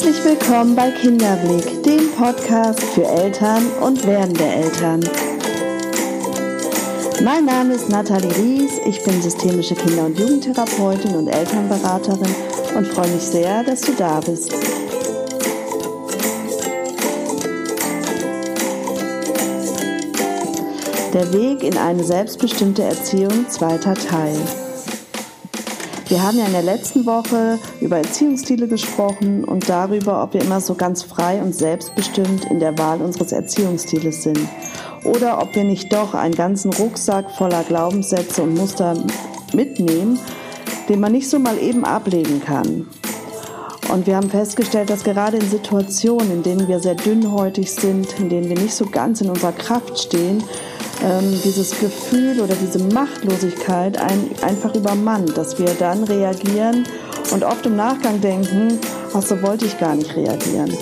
Herzlich willkommen bei Kinderblick, dem Podcast für Eltern und werdende Eltern. Mein Name ist Nathalie Ries, ich bin systemische Kinder- und Jugendtherapeutin und Elternberaterin und freue mich sehr, dass du da bist. Der Weg in eine selbstbestimmte Erziehung, zweiter Teil. Wir haben ja in der letzten Woche über Erziehungsstile gesprochen und darüber, ob wir immer so ganz frei und selbstbestimmt in der Wahl unseres Erziehungsstiles sind. Oder ob wir nicht doch einen ganzen Rucksack voller Glaubenssätze und Muster mitnehmen, den man nicht so mal eben ablegen kann. Und wir haben festgestellt, dass gerade in Situationen, in denen wir sehr dünnhäutig sind, in denen wir nicht so ganz in unserer Kraft stehen, ähm, dieses Gefühl oder diese Machtlosigkeit ein, einfach übermannt, dass wir dann reagieren und oft im Nachgang denken, ach so wollte ich gar nicht reagieren.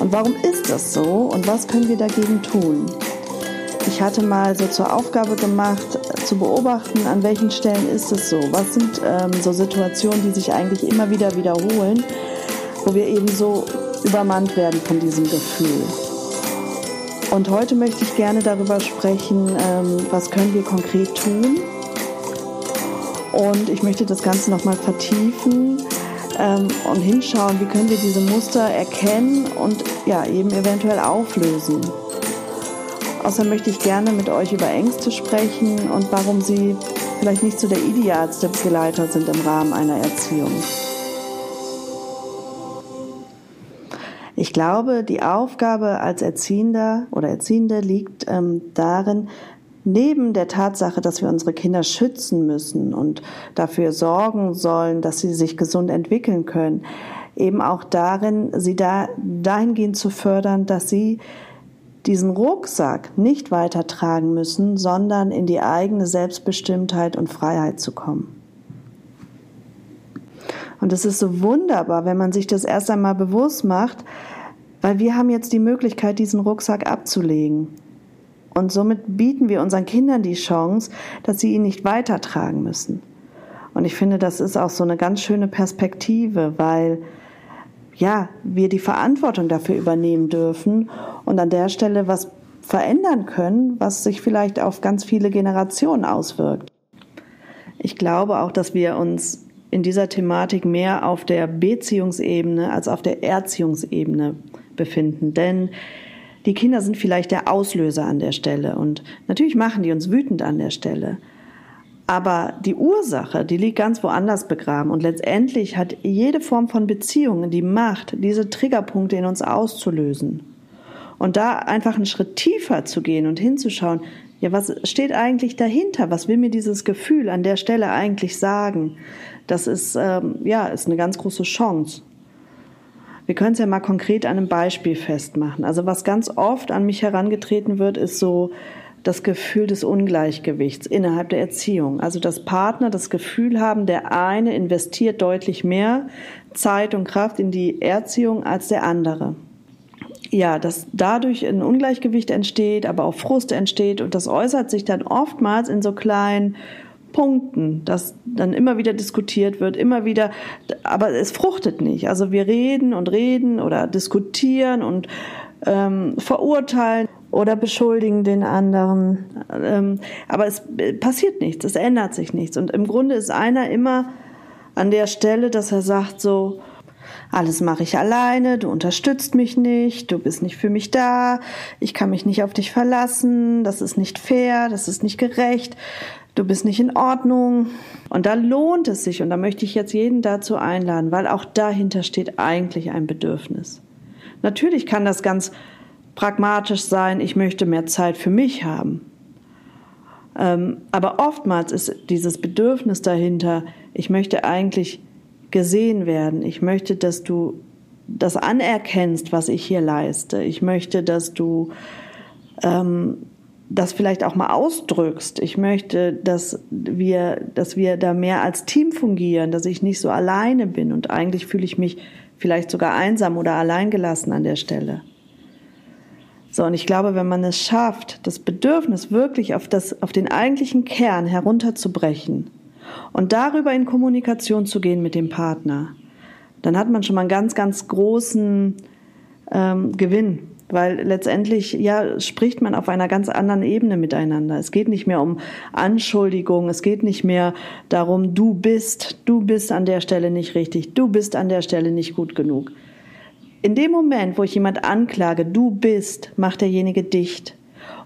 Und warum ist das so und was können wir dagegen tun? Ich hatte mal so zur Aufgabe gemacht, zu beobachten, an welchen Stellen ist es so. Was sind ähm, so Situationen, die sich eigentlich immer wieder wiederholen, wo wir eben so übermannt werden von diesem Gefühl. Und heute möchte ich gerne darüber sprechen, ähm, was können wir konkret tun. Und ich möchte das Ganze nochmal vertiefen ähm, und hinschauen, wie können wir diese Muster erkennen und ja, eben eventuell auflösen. Außerdem möchte ich gerne mit euch über Ängste sprechen und warum sie vielleicht nicht so der idealste Begleiter sind im Rahmen einer Erziehung. Ich glaube, die Aufgabe als Erziehender oder Erziehende liegt ähm, darin, neben der Tatsache, dass wir unsere Kinder schützen müssen und dafür sorgen sollen, dass sie sich gesund entwickeln können, eben auch darin, sie da, dahingehend zu fördern, dass sie diesen Rucksack nicht weitertragen müssen, sondern in die eigene Selbstbestimmtheit und Freiheit zu kommen. Und es ist so wunderbar, wenn man sich das erst einmal bewusst macht, weil wir haben jetzt die Möglichkeit, diesen Rucksack abzulegen. Und somit bieten wir unseren Kindern die Chance, dass sie ihn nicht weitertragen müssen. Und ich finde, das ist auch so eine ganz schöne Perspektive, weil ja, wir die Verantwortung dafür übernehmen dürfen und an der Stelle was verändern können, was sich vielleicht auf ganz viele Generationen auswirkt. Ich glaube auch, dass wir uns in dieser Thematik mehr auf der Beziehungsebene als auf der Erziehungsebene befinden. Denn die Kinder sind vielleicht der Auslöser an der Stelle und natürlich machen die uns wütend an der Stelle. Aber die Ursache, die liegt ganz woanders begraben und letztendlich hat jede Form von Beziehungen die Macht, diese Triggerpunkte in uns auszulösen. Und da einfach einen Schritt tiefer zu gehen und hinzuschauen, ja, was steht eigentlich dahinter? Was will mir dieses Gefühl an der Stelle eigentlich sagen? Das ist, ähm, ja, ist eine ganz große Chance. Wir können es ja mal konkret an einem Beispiel festmachen. Also was ganz oft an mich herangetreten wird, ist so das Gefühl des Ungleichgewichts innerhalb der Erziehung. Also dass Partner das Gefühl haben, der eine investiert deutlich mehr Zeit und Kraft in die Erziehung als der andere. Ja, dass dadurch ein Ungleichgewicht entsteht, aber auch Frust entsteht und das äußert sich dann oftmals in so kleinen Punkten, dass dann immer wieder diskutiert wird, immer wieder, aber es fruchtet nicht. Also wir reden und reden oder diskutieren und ähm, verurteilen oder beschuldigen den anderen, ähm, aber es passiert nichts, es ändert sich nichts. Und im Grunde ist einer immer an der Stelle, dass er sagt so, alles mache ich alleine, du unterstützt mich nicht, du bist nicht für mich da, ich kann mich nicht auf dich verlassen, das ist nicht fair, das ist nicht gerecht du bist nicht in Ordnung. Und da lohnt es sich, und da möchte ich jetzt jeden dazu einladen, weil auch dahinter steht eigentlich ein Bedürfnis. Natürlich kann das ganz pragmatisch sein, ich möchte mehr Zeit für mich haben. Ähm, aber oftmals ist dieses Bedürfnis dahinter, ich möchte eigentlich gesehen werden, ich möchte, dass du das anerkennst, was ich hier leiste. Ich möchte, dass du ähm, das vielleicht auch mal ausdrückst. Ich möchte, dass wir, dass wir da mehr als Team fungieren, dass ich nicht so alleine bin und eigentlich fühle ich mich vielleicht sogar einsam oder alleingelassen an der Stelle. So, und ich glaube, wenn man es schafft, das Bedürfnis wirklich auf das, auf den eigentlichen Kern herunterzubrechen und darüber in Kommunikation zu gehen mit dem Partner, dann hat man schon mal einen ganz, ganz großen ähm, Gewinn. Weil letztendlich, ja, spricht man auf einer ganz anderen Ebene miteinander. Es geht nicht mehr um Anschuldigung, es geht nicht mehr darum, du bist, du bist an der Stelle nicht richtig, du bist an der Stelle nicht gut genug. In dem Moment, wo ich jemand anklage, du bist, macht derjenige dicht.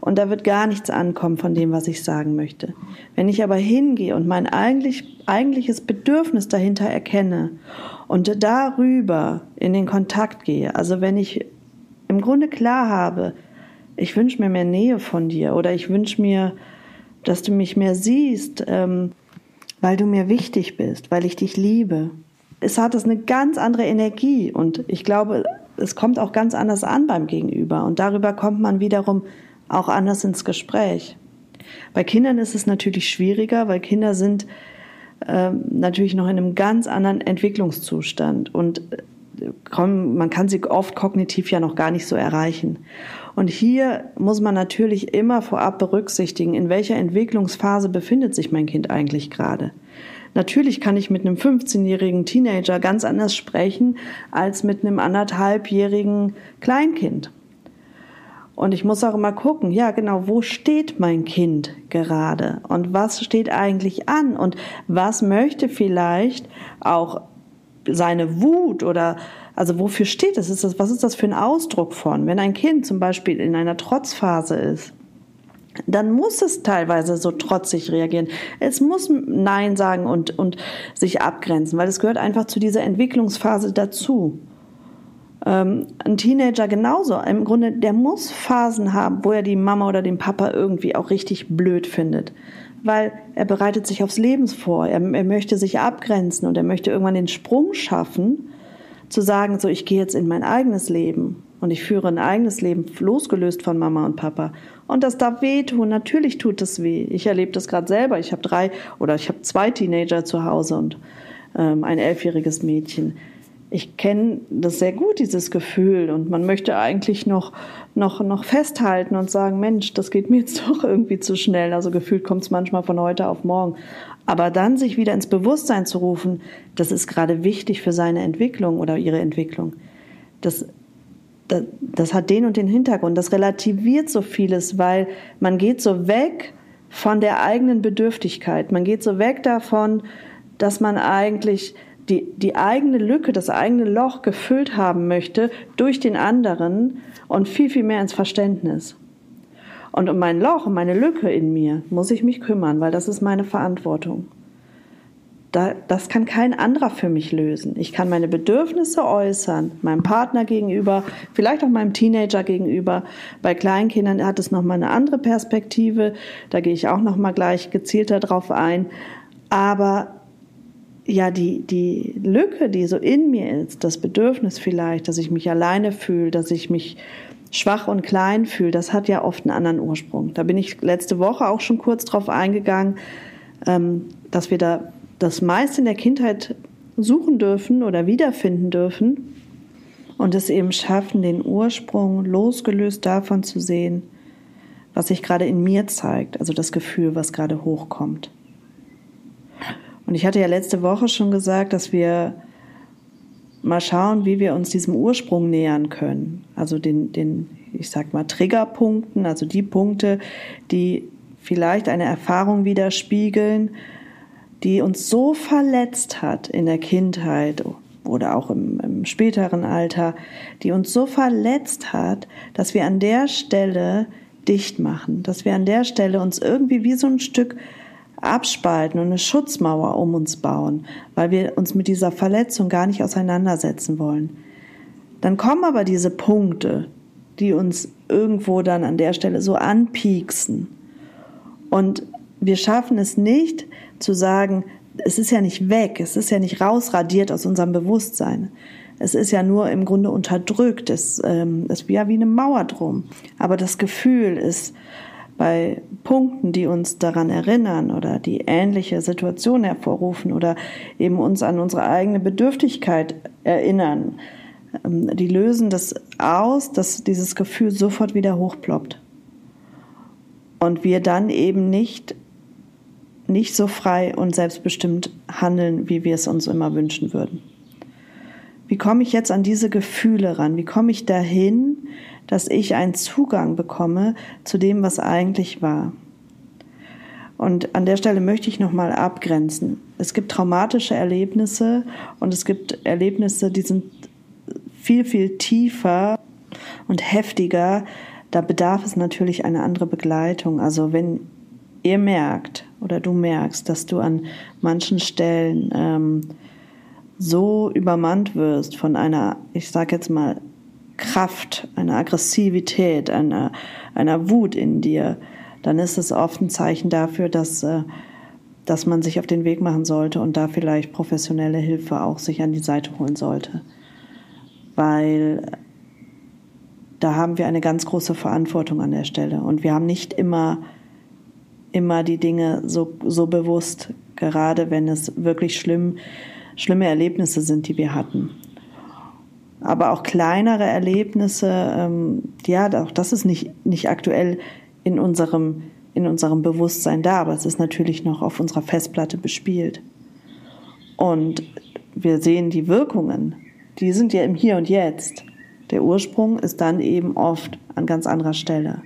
Und da wird gar nichts ankommen von dem, was ich sagen möchte. Wenn ich aber hingehe und mein eigentlich, eigentliches Bedürfnis dahinter erkenne und darüber in den Kontakt gehe, also wenn ich im Grunde klar habe, ich wünsche mir mehr Nähe von dir oder ich wünsche mir, dass du mich mehr siehst, ähm, weil du mir wichtig bist, weil ich dich liebe, es hat es eine ganz andere Energie und ich glaube, es kommt auch ganz anders an beim Gegenüber und darüber kommt man wiederum auch anders ins Gespräch. Bei Kindern ist es natürlich schwieriger, weil Kinder sind äh, natürlich noch in einem ganz anderen Entwicklungszustand und äh, man kann sie oft kognitiv ja noch gar nicht so erreichen. Und hier muss man natürlich immer vorab berücksichtigen, in welcher Entwicklungsphase befindet sich mein Kind eigentlich gerade. Natürlich kann ich mit einem 15-jährigen Teenager ganz anders sprechen als mit einem anderthalbjährigen Kleinkind. Und ich muss auch immer gucken, ja genau, wo steht mein Kind gerade und was steht eigentlich an und was möchte vielleicht auch seine Wut oder also wofür steht es? Was ist das für ein Ausdruck von? Wenn ein Kind zum Beispiel in einer Trotzphase ist, dann muss es teilweise so trotzig reagieren. Es muss Nein sagen und, und sich abgrenzen, weil es gehört einfach zu dieser Entwicklungsphase dazu. Ähm, ein Teenager genauso. Im Grunde, der muss Phasen haben, wo er die Mama oder den Papa irgendwie auch richtig blöd findet. Weil er bereitet sich aufs Leben vor. Er, er möchte sich abgrenzen und er möchte irgendwann den Sprung schaffen, zu sagen, so, ich gehe jetzt in mein eigenes Leben und ich führe ein eigenes Leben losgelöst von Mama und Papa. Und das darf wehtun. Natürlich tut es weh. Ich erlebe das gerade selber. Ich habe drei oder ich habe zwei Teenager zu Hause und ähm, ein elfjähriges Mädchen. Ich kenne das sehr gut, dieses Gefühl. Und man möchte eigentlich noch, noch, noch festhalten und sagen, Mensch, das geht mir jetzt doch irgendwie zu schnell. Also gefühlt kommt es manchmal von heute auf morgen. Aber dann sich wieder ins Bewusstsein zu rufen, das ist gerade wichtig für seine Entwicklung oder ihre Entwicklung. Das das, das hat den und den Hintergrund. Das relativiert so vieles, weil man geht so weg von der eigenen Bedürftigkeit. Man geht so weg davon, dass man eigentlich die, die eigene Lücke, das eigene Loch gefüllt haben möchte durch den anderen und viel, viel mehr ins Verständnis. Und um mein Loch, um meine Lücke in mir muss ich mich kümmern, weil das ist meine Verantwortung da, das kann kein anderer für mich lösen. Ich kann meine Bedürfnisse äußern, meinem Partner gegenüber, vielleicht auch meinem Teenager gegenüber. Bei Kleinkindern hat es nochmal eine andere Perspektive. Da gehe ich auch nochmal gleich gezielter drauf ein. Aber ja, die, die Lücke, die so in mir ist, das Bedürfnis vielleicht, dass ich mich alleine fühle, dass ich mich schwach und klein fühle, das hat ja oft einen anderen Ursprung. Da bin ich letzte Woche auch schon kurz drauf eingegangen, ähm, dass wir da das meiste in der Kindheit suchen dürfen oder wiederfinden dürfen und es eben schaffen, den Ursprung losgelöst davon zu sehen, was sich gerade in mir zeigt, also das Gefühl, was gerade hochkommt. Und ich hatte ja letzte Woche schon gesagt, dass wir mal schauen, wie wir uns diesem Ursprung nähern können. Also den, den ich sag mal, Triggerpunkten, also die Punkte, die vielleicht eine Erfahrung widerspiegeln, die uns so verletzt hat in der Kindheit oder auch im, im, späteren Alter, die uns so verletzt hat, dass wir an der Stelle dicht machen, dass wir an der Stelle uns irgendwie wie so ein Stück abspalten und eine Schutzmauer um uns bauen, weil wir uns mit dieser Verletzung gar nicht auseinandersetzen wollen. Dann kommen aber diese Punkte, die uns irgendwo dann an der Stelle so anpieksen. Und wir schaffen es nicht, zu sagen, es ist ja nicht weg, es ist ja nicht rausradiert aus unserem Bewusstsein. Es ist ja nur im Grunde unterdrückt, es ähm, ist ja wie eine Mauer drum. Aber das Gefühl ist bei Punkten, die uns daran erinnern oder die ähnliche Situationen hervorrufen oder eben uns an unsere eigene Bedürftigkeit erinnern, ähm, die lösen das aus, dass dieses Gefühl sofort wieder hochploppt. Und wir dann eben nicht nicht so frei und selbstbestimmt handeln, wie wir es uns immer wünschen würden. Wie komme ich jetzt an diese Gefühle ran? Wie komme ich dahin, dass ich einen Zugang bekomme zu dem, was eigentlich war? Und an der Stelle möchte ich nochmal abgrenzen. Es gibt traumatische Erlebnisse und es gibt Erlebnisse, die sind viel, viel tiefer und heftiger. Da bedarf es natürlich eine andere Begleitung. Also wenn ihr merkt oder du merkst, dass du an manchen Stellen ähm, so übermannt wirst von einer, ich sag jetzt mal, Kraft, einer Aggressivität, einer, einer Wut in dir, dann ist es oft ein Zeichen dafür, dass, äh, dass man sich auf den Weg machen sollte und da vielleicht professionelle Hilfe auch sich an die Seite holen sollte. Weil da haben wir eine ganz große Verantwortung an der Stelle und wir haben nicht immer immer die Dinge so, so bewusst, gerade wenn es wirklich schlimm, schlimme Erlebnisse sind, die wir hatten. Aber auch kleinere Erlebnisse, ähm, ja, auch das ist nicht, nicht aktuell in unserem, in unserem Bewusstsein da, aber es ist natürlich noch auf unserer Festplatte bespielt. Und wir sehen die Wirkungen, die sind ja im Hier und Jetzt. Der Ursprung ist dann eben oft an ganz anderer Stelle.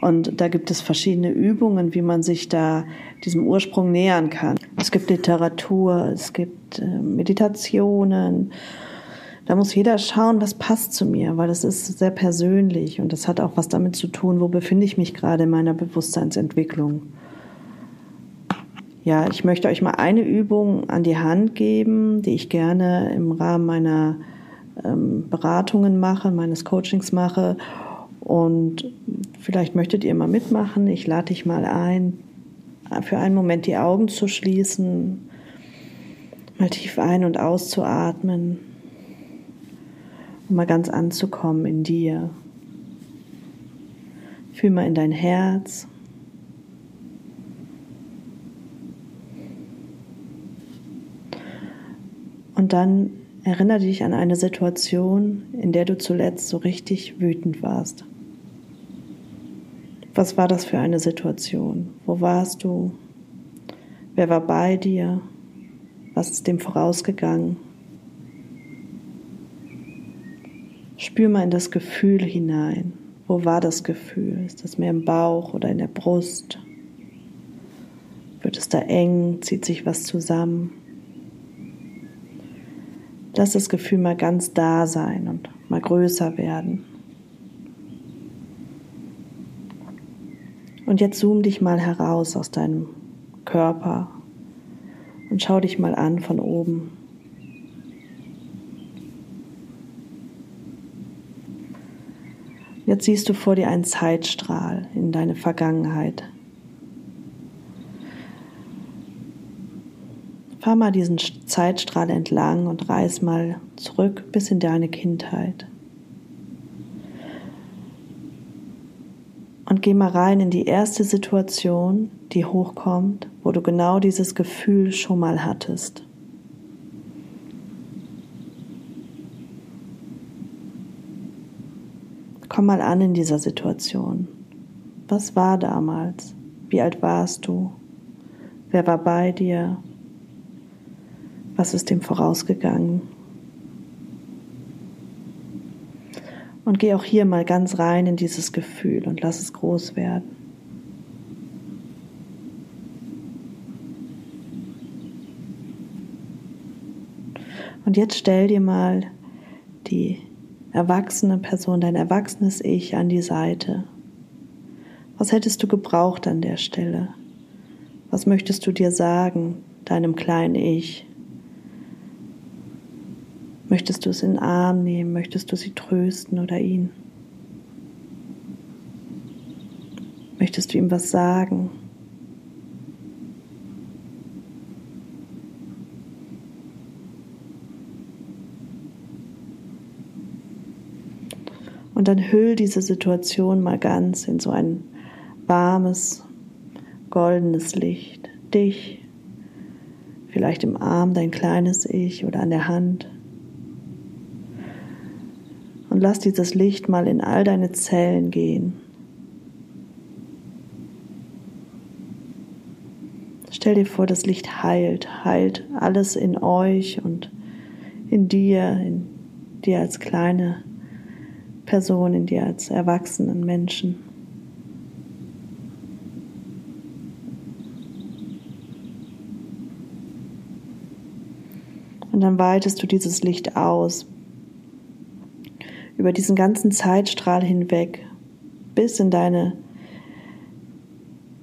Und da gibt es verschiedene Übungen, wie man sich da diesem Ursprung nähern kann. Es gibt Literatur, es gibt äh, Meditationen. Da muss jeder schauen, was passt zu mir, weil es ist sehr persönlich und das hat auch was damit zu tun, wo befinde ich mich gerade in meiner Bewusstseinsentwicklung. Ja, ich möchte euch mal eine Übung an die Hand geben, die ich gerne im Rahmen meiner ähm, Beratungen mache, meines Coachings mache und vielleicht möchtet ihr mal mitmachen. Ich lade dich mal ein, für einen Moment die Augen zu schließen, mal tief ein- und auszuatmen, um mal ganz anzukommen in dir. Fühl mal in dein Herz. Und dann erinnere dich an eine Situation, in der du zuletzt so richtig wütend warst. Was war das für eine Situation? Wo warst du? Wer war bei dir? Was ist dem vorausgegangen? Spür mal in das Gefühl hinein. Wo war das Gefühl? Ist das mehr im Bauch oder in der Brust? Wird es da eng? Zieht sich was zusammen? Lass das Gefühl mal ganz da sein und mal größer werden. Und jetzt zoom dich mal heraus aus deinem Körper und schau dich mal an von oben. Jetzt siehst du vor dir einen Zeitstrahl in deine Vergangenheit. Fahr mal diesen Zeitstrahl entlang und reiß mal zurück bis in deine Kindheit. Und geh mal rein in die erste Situation, die hochkommt, wo du genau dieses Gefühl schon mal hattest. Komm mal an in dieser Situation. Was war damals? Wie alt warst du? Wer war bei dir? Was ist dem vorausgegangen? Und geh auch hier mal ganz rein in dieses Gefühl und lass es groß werden. Und jetzt stell dir mal die erwachsene Person, dein erwachsenes Ich an die Seite. Was hättest du gebraucht an der Stelle? Was möchtest du dir sagen, deinem kleinen Ich? Möchtest du es in den Arm nehmen? Möchtest du sie trösten oder ihn? Möchtest du ihm was sagen? Und dann hüll diese Situation mal ganz in so ein warmes, goldenes Licht. Dich, vielleicht im Arm dein kleines Ich oder an der Hand und lass dieses Licht mal in all deine Zellen gehen. Stell dir vor, das Licht heilt, heilt alles in euch und in dir, in dir als kleine Person, in dir als erwachsenen Menschen. Und dann weitest du dieses Licht aus über diesen ganzen Zeitstrahl hinweg bis in deine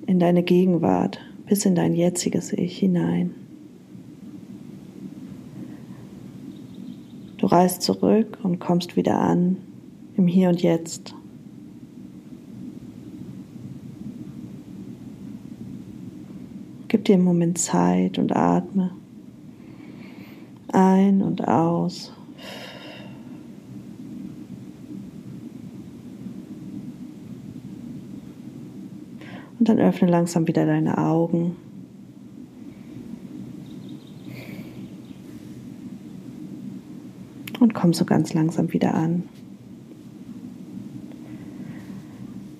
in deine Gegenwart, bis in dein jetziges Ich hinein. Du reist zurück und kommst wieder an im Hier und Jetzt. Gib dir einen Moment Zeit und atme. Ein und aus. Und dann öffne langsam wieder deine Augen. Und komm so ganz langsam wieder an.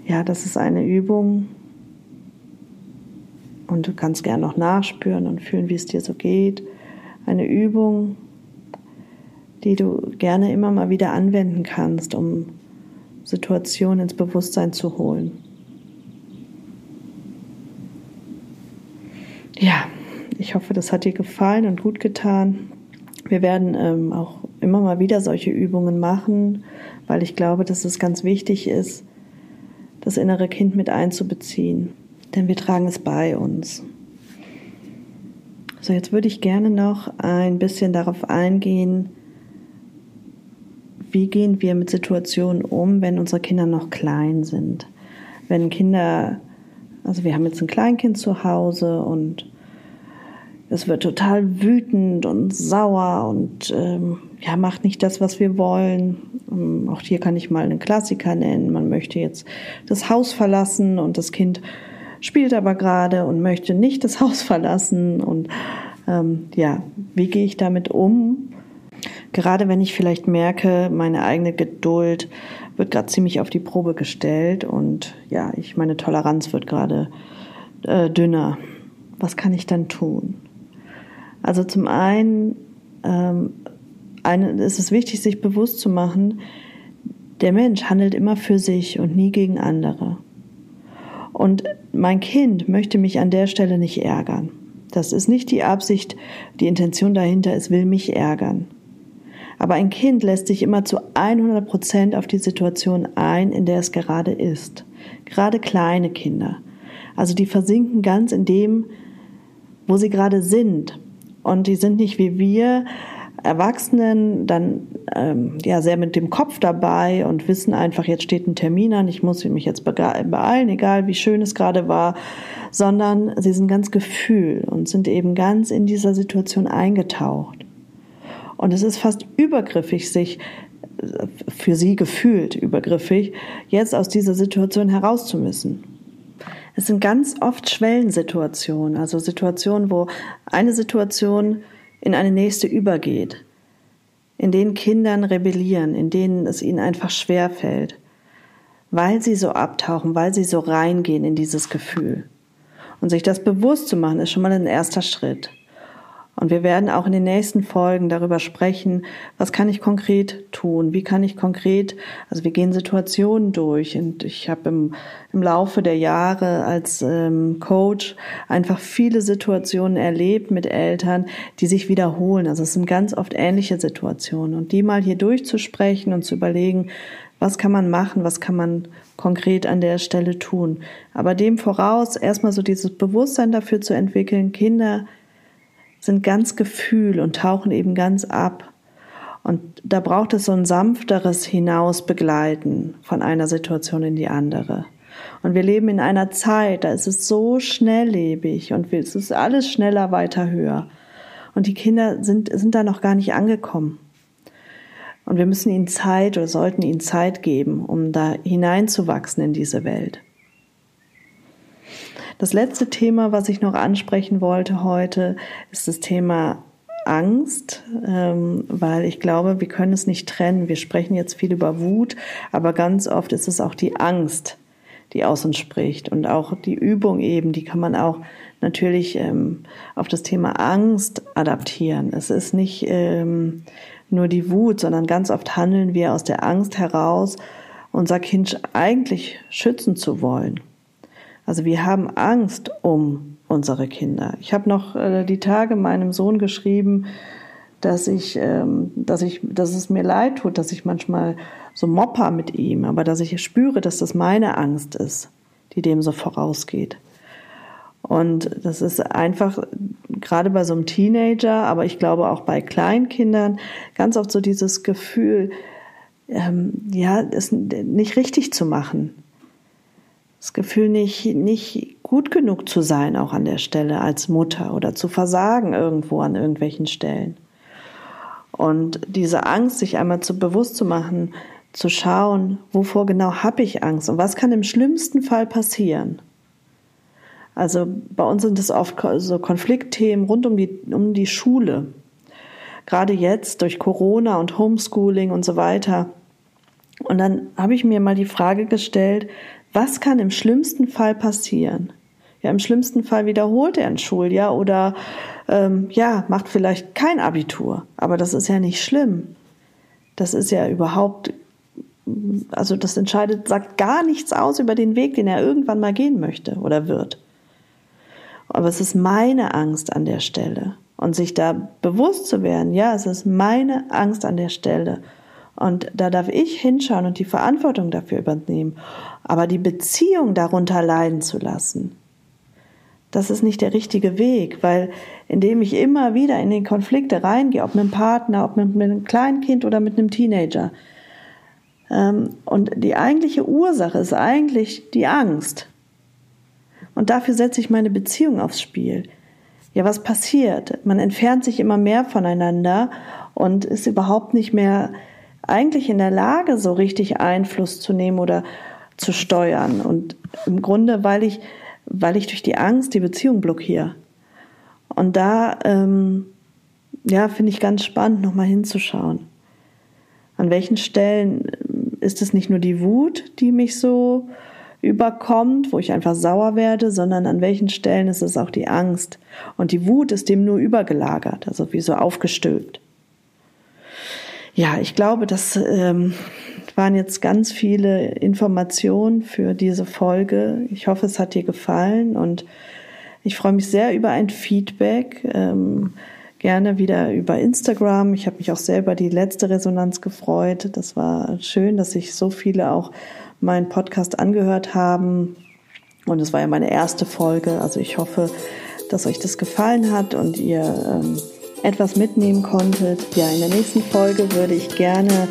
Ja, das ist eine Übung. Und du kannst gerne noch nachspüren und fühlen, wie es dir so geht eine Übung, die du gerne immer mal wieder anwenden kannst, um Situationen ins Bewusstsein zu holen. Ja, ich hoffe, das hat dir gefallen und gut getan. Wir werden ähm, auch immer mal wieder solche Übungen machen, weil ich glaube, dass es ganz wichtig ist, das innere Kind mit einzubeziehen. Denn wir tragen es bei uns. So, jetzt würde ich gerne noch ein bisschen darauf eingehen, wie gehen wir mit Situationen um, wenn unsere Kinder noch klein sind. Wenn Kinder, also wir haben jetzt ein Kleinkind zu Hause und es wird total wütend und sauer und ähm, ja, macht nicht das, was wir wollen. Ähm, auch hier kann ich mal einen Klassiker nennen. Man möchte jetzt das Haus verlassen und das Kind spielt aber gerade und möchte nicht das Haus verlassen. Und ähm, ja, wie gehe ich damit um? Gerade wenn ich vielleicht merke, meine eigene Geduld wird gerade ziemlich auf die Probe gestellt und ja, ich meine Toleranz wird gerade äh, dünner. Was kann ich dann tun? Also zum einen ähm, eine, ist es wichtig, sich bewusst zu machen, der Mensch handelt immer für sich und nie gegen andere. Und mein Kind möchte mich an der Stelle nicht ärgern. Das ist nicht die Absicht, die Intention dahinter, es will mich ärgern. Aber ein Kind lässt sich immer zu 100 Prozent auf die Situation ein, in der es gerade ist. Gerade kleine Kinder. Also die versinken ganz in dem, wo sie gerade sind. Und die sind nicht wie wir, Erwachsenen dann ähm, ja sehr mit dem Kopf dabei und wissen einfach, jetzt steht ein Termin an, ich muss mich jetzt beeilen, egal wie schön es gerade war, sondern sie sind ganz Gefühl und sind eben ganz in dieser Situation eingetaucht. Und es ist fast übergriffig, sich äh, für sie gefühlt übergriffig, jetzt aus dieser Situation herauszumüssen. Es sind ganz oft Schwellensituationen, also Situationen, wo eine Situation in eine nächste übergeht, in denen Kindern rebellieren, in denen es ihnen einfach schwer fällt, weil sie so abtauchen, weil sie so reingehen in dieses Gefühl. Und sich das bewusst zu machen, ist schon mal ein erster Schritt. Und wir werden auch in den nächsten Folgen darüber sprechen, was kann ich konkret tun, wie kann ich konkret, also wir gehen Situationen durch und ich habe im, im Laufe der Jahre als ähm, Coach einfach viele Situationen erlebt mit Eltern, die sich wiederholen. Also es sind ganz oft ähnliche Situationen und die mal hier durchzusprechen und zu überlegen, was kann man machen, was kann man konkret an der Stelle tun. Aber dem voraus erstmal so dieses Bewusstsein dafür zu entwickeln, Kinder sind ganz Gefühl und tauchen eben ganz ab. Und da braucht es so ein sanfteres Hinausbegleiten von einer Situation in die andere. Und wir leben in einer Zeit, da ist es so schnelllebig und es ist alles schneller, weiter, höher. Und die Kinder sind, sind da noch gar nicht angekommen. Und wir müssen ihnen Zeit oder sollten ihnen Zeit geben, um da hineinzuwachsen in diese Welt. Das letzte Thema, was ich noch ansprechen wollte heute, ist das Thema Angst, ähm, weil ich glaube, wir können es nicht trennen. Wir sprechen jetzt viel über Wut, aber ganz oft ist es auch die Angst, die aus uns spricht. Und auch die Übung eben, die kann man auch natürlich ähm, auf das Thema Angst adaptieren. Es ist nicht ähm, nur die Wut, sondern ganz oft handeln wir aus der Angst heraus, unser Kind eigentlich schützen zu wollen. Also wir haben Angst um unsere Kinder. Ich habe noch äh, die Tage meinem Sohn geschrieben, dass ich, ähm, dass ich, dass es mir leid tut, dass ich manchmal so mopper mit ihm, aber dass ich spüre, dass das meine Angst ist, die dem so vorausgeht. Und das ist einfach gerade bei so einem Teenager, aber ich glaube auch bei Kleinkindern ganz oft so dieses Gefühl, ähm, ja, es nicht richtig zu machen. Das Gefühl, nicht, nicht gut genug zu sein, auch an der Stelle als Mutter oder zu versagen irgendwo an irgendwelchen Stellen. Und diese Angst, sich einmal zu bewusst zu machen, zu schauen, wovor genau habe ich Angst und was kann im schlimmsten Fall passieren. Also bei uns sind es oft so Konfliktthemen rund um die, um die Schule. Gerade jetzt durch Corona und Homeschooling und so weiter. Und dann habe ich mir mal die Frage gestellt, was kann im schlimmsten Fall passieren? Ja, im schlimmsten Fall wiederholt er ein Schuljahr oder ähm, ja, macht vielleicht kein Abitur. Aber das ist ja nicht schlimm. Das ist ja überhaupt, also das entscheidet, sagt gar nichts aus über den Weg, den er irgendwann mal gehen möchte oder wird. Aber es ist meine Angst an der Stelle. Und sich da bewusst zu werden, ja, es ist meine Angst an der Stelle. Und da darf ich hinschauen und die Verantwortung dafür übernehmen. Aber die Beziehung darunter leiden zu lassen, das ist nicht der richtige Weg, weil indem ich immer wieder in den Konflikte reingehe, ob mit einem Partner, ob mit, mit einem kleinen Kind oder mit einem Teenager, ähm, und die eigentliche Ursache ist eigentlich die Angst. Und dafür setze ich meine Beziehung aufs Spiel. Ja, was passiert? Man entfernt sich immer mehr voneinander und ist überhaupt nicht mehr eigentlich in der Lage, so richtig Einfluss zu nehmen oder zu steuern. Und im Grunde, weil ich, weil ich durch die Angst die Beziehung blockiere. Und da, ähm, ja, finde ich ganz spannend, nochmal hinzuschauen. An welchen Stellen ist es nicht nur die Wut, die mich so überkommt, wo ich einfach sauer werde, sondern an welchen Stellen ist es auch die Angst. Und die Wut ist dem nur übergelagert, also wie so aufgestülpt. Ja, ich glaube, das ähm, waren jetzt ganz viele Informationen für diese Folge. Ich hoffe, es hat dir gefallen und ich freue mich sehr über ein Feedback. Ähm, gerne wieder über Instagram. Ich habe mich auch selber die letzte Resonanz gefreut. Das war schön, dass sich so viele auch meinen Podcast angehört haben. Und es war ja meine erste Folge. Also ich hoffe, dass euch das gefallen hat und ihr ähm, etwas mitnehmen konntet. Ja, in der nächsten Folge würde ich gerne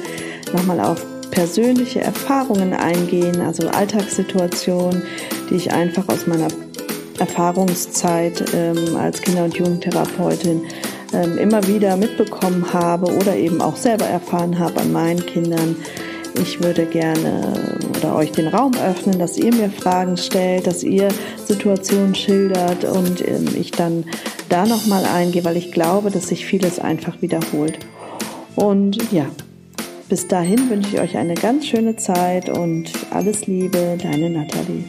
nochmal auf persönliche Erfahrungen eingehen, also Alltagssituationen, die ich einfach aus meiner Erfahrungszeit ähm, als Kinder- und Jugendtherapeutin ähm, immer wieder mitbekommen habe oder eben auch selber erfahren habe an meinen Kindern. Ich würde gerne oder euch den Raum öffnen, dass ihr mir Fragen stellt, dass ihr Situationen schildert und ähm, ich dann da nochmal eingehe, weil ich glaube, dass sich vieles einfach wiederholt. Und ja, bis dahin wünsche ich euch eine ganz schöne Zeit und alles Liebe, deine Nathalie.